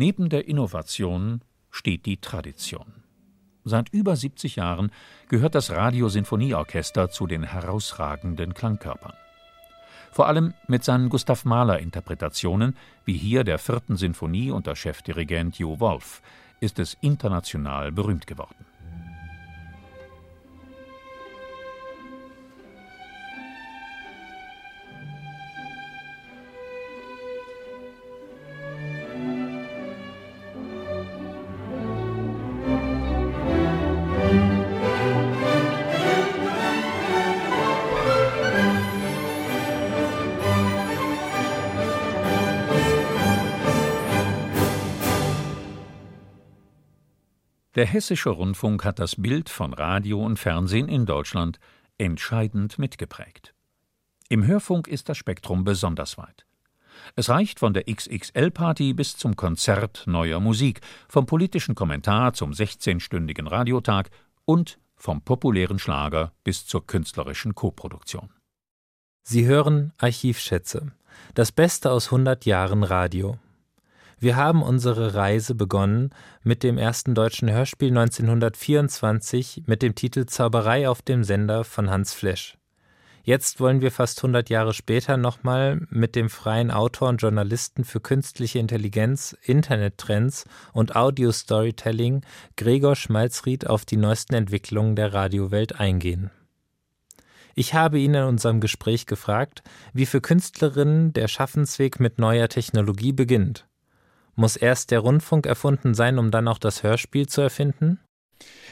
Neben der Innovation steht die Tradition. Seit über 70 Jahren gehört das Radiosinfonieorchester zu den herausragenden Klangkörpern. Vor allem mit seinen Gustav Mahler Interpretationen, wie hier der vierten Sinfonie unter Chefdirigent Jo Wolf, ist es international berühmt geworden. Der hessische Rundfunk hat das Bild von Radio und Fernsehen in Deutschland entscheidend mitgeprägt. Im Hörfunk ist das Spektrum besonders weit. Es reicht von der XXL-Party bis zum Konzert neuer Musik, vom politischen Kommentar zum 16-stündigen Radiotag und vom populären Schlager bis zur künstlerischen Koproduktion. Sie hören Archivschätze, das Beste aus 100 Jahren Radio. Wir haben unsere Reise begonnen mit dem ersten deutschen Hörspiel 1924 mit dem Titel Zauberei auf dem Sender von Hans Flesch. Jetzt wollen wir fast 100 Jahre später nochmal mit dem freien Autor und Journalisten für künstliche Intelligenz, Internettrends und Audio-Storytelling Gregor Schmalzried auf die neuesten Entwicklungen der Radiowelt eingehen. Ich habe ihn in unserem Gespräch gefragt, wie für Künstlerinnen der Schaffensweg mit neuer Technologie beginnt. Muss erst der Rundfunk erfunden sein, um dann auch das Hörspiel zu erfinden?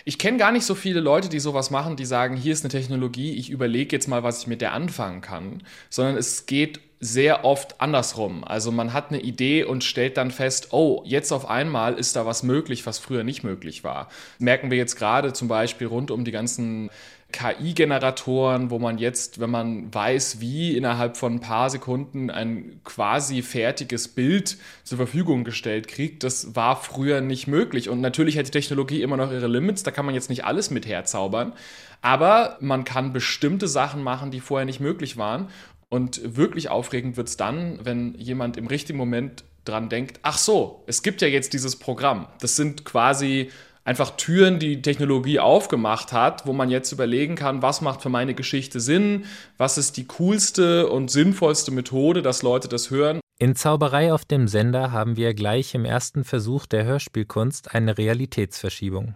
Ich kenne gar nicht so viele Leute, die sowas machen, die sagen, hier ist eine Technologie, ich überlege jetzt mal, was ich mit der anfangen kann, sondern es geht sehr oft andersrum. Also man hat eine Idee und stellt dann fest, oh, jetzt auf einmal ist da was möglich, was früher nicht möglich war. Merken wir jetzt gerade zum Beispiel rund um die ganzen KI-Generatoren, wo man jetzt, wenn man weiß, wie innerhalb von ein paar Sekunden ein quasi fertiges Bild zur Verfügung gestellt kriegt, das war früher nicht möglich. Und natürlich hat die Technologie immer noch ihre Limits, da kann man jetzt nicht alles mit herzaubern. Aber man kann bestimmte Sachen machen, die vorher nicht möglich waren. Und wirklich aufregend wird es dann, wenn jemand im richtigen Moment dran denkt, ach so, es gibt ja jetzt dieses Programm. Das sind quasi einfach Türen, die Technologie aufgemacht hat, wo man jetzt überlegen kann, was macht für meine Geschichte Sinn, was ist die coolste und sinnvollste Methode, dass Leute das hören. In Zauberei auf dem Sender haben wir gleich im ersten Versuch der Hörspielkunst eine Realitätsverschiebung.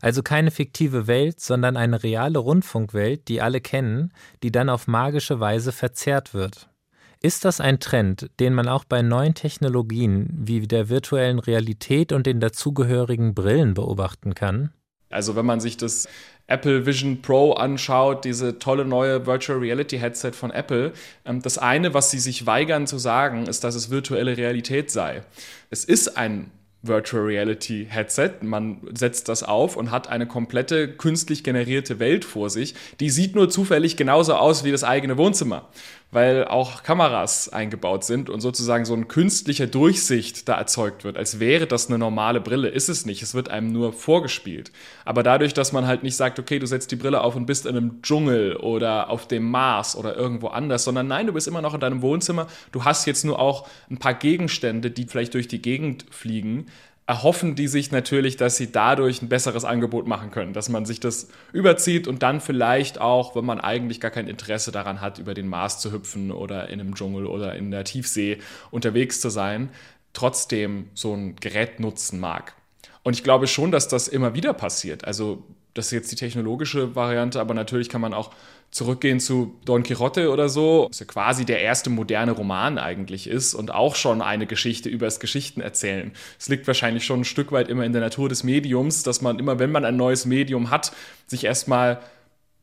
Also keine fiktive Welt, sondern eine reale Rundfunkwelt, die alle kennen, die dann auf magische Weise verzerrt wird. Ist das ein Trend, den man auch bei neuen Technologien wie der virtuellen Realität und den dazugehörigen Brillen beobachten kann? Also wenn man sich das Apple Vision Pro anschaut, diese tolle neue Virtual Reality Headset von Apple, ähm, das eine, was sie sich weigern zu sagen, ist, dass es virtuelle Realität sei. Es ist ein Virtual Reality Headset. Man setzt das auf und hat eine komplette künstlich generierte Welt vor sich. Die sieht nur zufällig genauso aus wie das eigene Wohnzimmer weil auch Kameras eingebaut sind und sozusagen so ein künstlicher Durchsicht da erzeugt wird, als wäre das eine normale Brille. Ist es nicht, es wird einem nur vorgespielt. Aber dadurch, dass man halt nicht sagt, okay, du setzt die Brille auf und bist in einem Dschungel oder auf dem Mars oder irgendwo anders, sondern nein, du bist immer noch in deinem Wohnzimmer, du hast jetzt nur auch ein paar Gegenstände, die vielleicht durch die Gegend fliegen, erhoffen die sich natürlich, dass sie dadurch ein besseres Angebot machen können, dass man sich das überzieht und dann vielleicht auch, wenn man eigentlich gar kein Interesse daran hat, über den Mars zu hüpfen oder in einem Dschungel oder in der Tiefsee unterwegs zu sein, trotzdem so ein Gerät nutzen mag. Und ich glaube schon, dass das immer wieder passiert. Also das ist jetzt die technologische Variante, aber natürlich kann man auch zurückgehen zu Don Quixote oder so, was ja quasi der erste moderne Roman eigentlich ist und auch schon eine Geschichte über das Geschichtenerzählen. Es liegt wahrscheinlich schon ein Stück weit immer in der Natur des Mediums, dass man immer, wenn man ein neues Medium hat, sich erstmal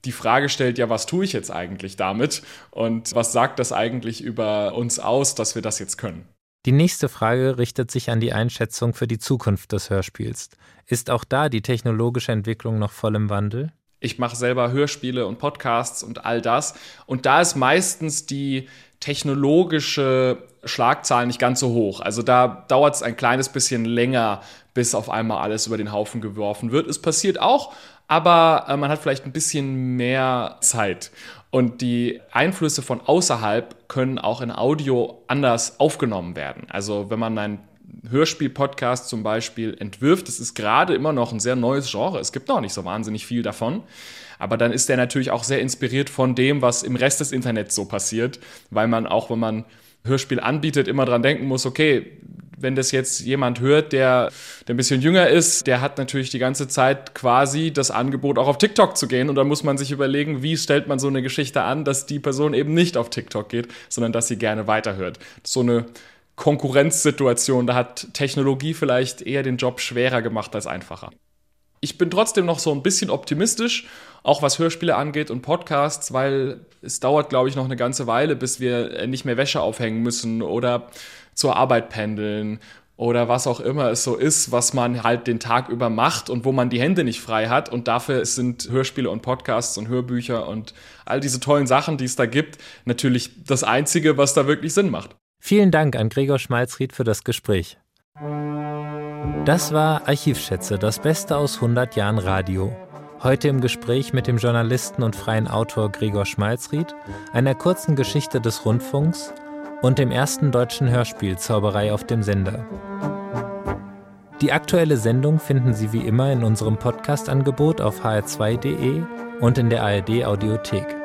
die Frage stellt, ja, was tue ich jetzt eigentlich damit? Und was sagt das eigentlich über uns aus, dass wir das jetzt können? Die nächste Frage richtet sich an die Einschätzung für die Zukunft des Hörspiels. Ist auch da die technologische Entwicklung noch voll im Wandel? Ich mache selber Hörspiele und Podcasts und all das. Und da ist meistens die technologische Schlagzahl nicht ganz so hoch. Also da dauert es ein kleines bisschen länger, bis auf einmal alles über den Haufen geworfen wird. Es passiert auch, aber äh, man hat vielleicht ein bisschen mehr Zeit. Und die Einflüsse von außerhalb können auch in Audio anders aufgenommen werden. Also wenn man ein Hörspiel-Podcast zum Beispiel entwirft. Das ist gerade immer noch ein sehr neues Genre. Es gibt noch nicht so wahnsinnig viel davon. Aber dann ist der natürlich auch sehr inspiriert von dem, was im Rest des Internets so passiert, weil man auch, wenn man Hörspiel anbietet, immer dran denken muss, okay, wenn das jetzt jemand hört, der, der ein bisschen jünger ist, der hat natürlich die ganze Zeit quasi das Angebot, auch auf TikTok zu gehen. Und da muss man sich überlegen, wie stellt man so eine Geschichte an, dass die Person eben nicht auf TikTok geht, sondern dass sie gerne weiterhört. So eine Konkurrenzsituation. Da hat Technologie vielleicht eher den Job schwerer gemacht als einfacher. Ich bin trotzdem noch so ein bisschen optimistisch, auch was Hörspiele angeht und Podcasts, weil es dauert, glaube ich, noch eine ganze Weile, bis wir nicht mehr Wäsche aufhängen müssen oder zur Arbeit pendeln oder was auch immer es so ist, was man halt den Tag über macht und wo man die Hände nicht frei hat. Und dafür sind Hörspiele und Podcasts und Hörbücher und all diese tollen Sachen, die es da gibt, natürlich das Einzige, was da wirklich Sinn macht. Vielen Dank an Gregor Schmalzried für das Gespräch. Das war Archivschätze, das Beste aus 100 Jahren Radio. Heute im Gespräch mit dem Journalisten und freien Autor Gregor Schmalzried, einer kurzen Geschichte des Rundfunks und dem ersten deutschen Hörspiel Zauberei auf dem Sender. Die aktuelle Sendung finden Sie wie immer in unserem Podcast-Angebot auf hr2.de und in der ARD Audiothek.